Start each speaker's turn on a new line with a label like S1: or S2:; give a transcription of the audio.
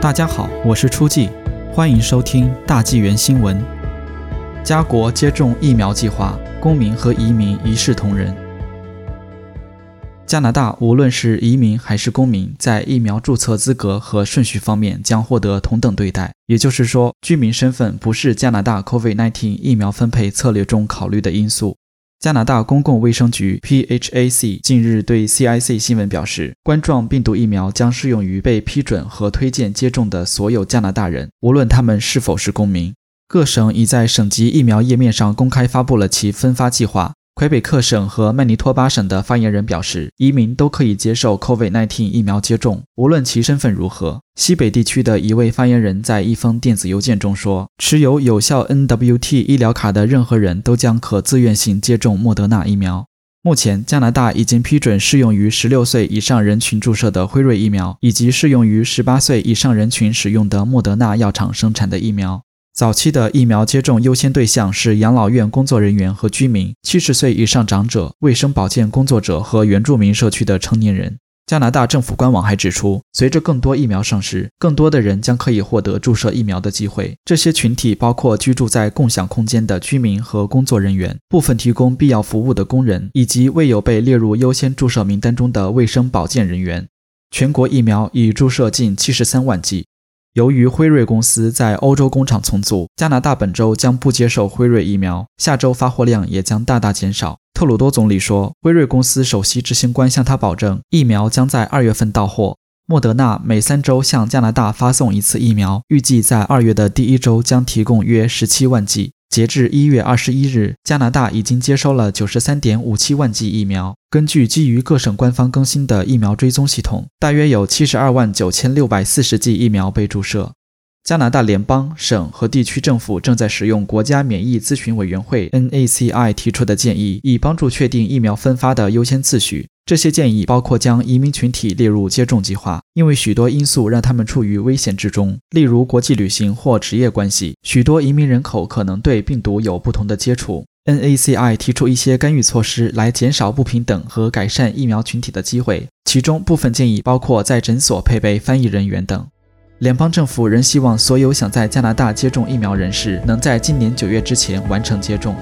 S1: 大家好，我是初季，欢迎收听大纪元新闻。加国接种疫苗计划，公民和移民一视同仁。加拿大无论是移民还是公民，在疫苗注册资格和顺序方面将获得同等对待。也就是说，居民身份不是加拿大 COVID-19 疫苗分配策略中考虑的因素。加拿大公共卫生局 （PHAC） 近日对 CIC 新闻表示，冠状病毒疫苗将适用于被批准和推荐接种的所有加拿大人，无论他们是否是公民。各省已在省级疫苗页面上公开发布了其分发计划。魁北克省和曼尼托巴省的发言人表示，移民都可以接受 COVID-19 疫苗接种，无论其身份如何。西北地区的一位发言人在一封电子邮件中说：“持有有效 NWT 医疗卡的任何人都将可自愿性接种莫德纳疫苗。”目前，加拿大已经批准适用于16岁以上人群注射的辉瑞疫苗，以及适用于18岁以上人群使用的莫德纳药厂生产的疫苗。早期的疫苗接种优先对象是养老院工作人员和居民、七十岁以上长者、卫生保健工作者和原住民社区的成年人。加拿大政府官网还指出，随着更多疫苗上市，更多的人将可以获得注射疫苗的机会。这些群体包括居住在共享空间的居民和工作人员、部分提供必要服务的工人，以及未有被列入优先注射名单中的卫生保健人员。全国疫苗已注射近七十三万剂。由于辉瑞公司在欧洲工厂重组，加拿大本周将不接受辉瑞疫苗，下周发货量也将大大减少。特鲁多总理说，辉瑞公司首席执行官向他保证，疫苗将在二月份到货。莫德纳每三周向加拿大发送一次疫苗，预计在二月的第一周将提供约十七万剂。截至一月二十一日，加拿大已经接收了九十三点五七万剂疫苗。根据基于各省官方更新的疫苗追踪系统，大约有七十二万九千六百四十剂疫苗被注射。加拿大联邦、省和地区政府正在使用国家免疫咨询委员会 （NACI） 提出的建议，以帮助确定疫苗分发的优先次序。这些建议包括将移民群体列入接种计划，因为许多因素让他们处于危险之中，例如国际旅行或职业关系。许多移民人口可能对病毒有不同的接触。NACI 提出一些干预措施来减少不平等和改善疫苗群体的机会，其中部分建议包括在诊所配备翻译人员等。联邦政府仍希望所有想在加拿大接种疫苗人士能在今年九月之前完成接种。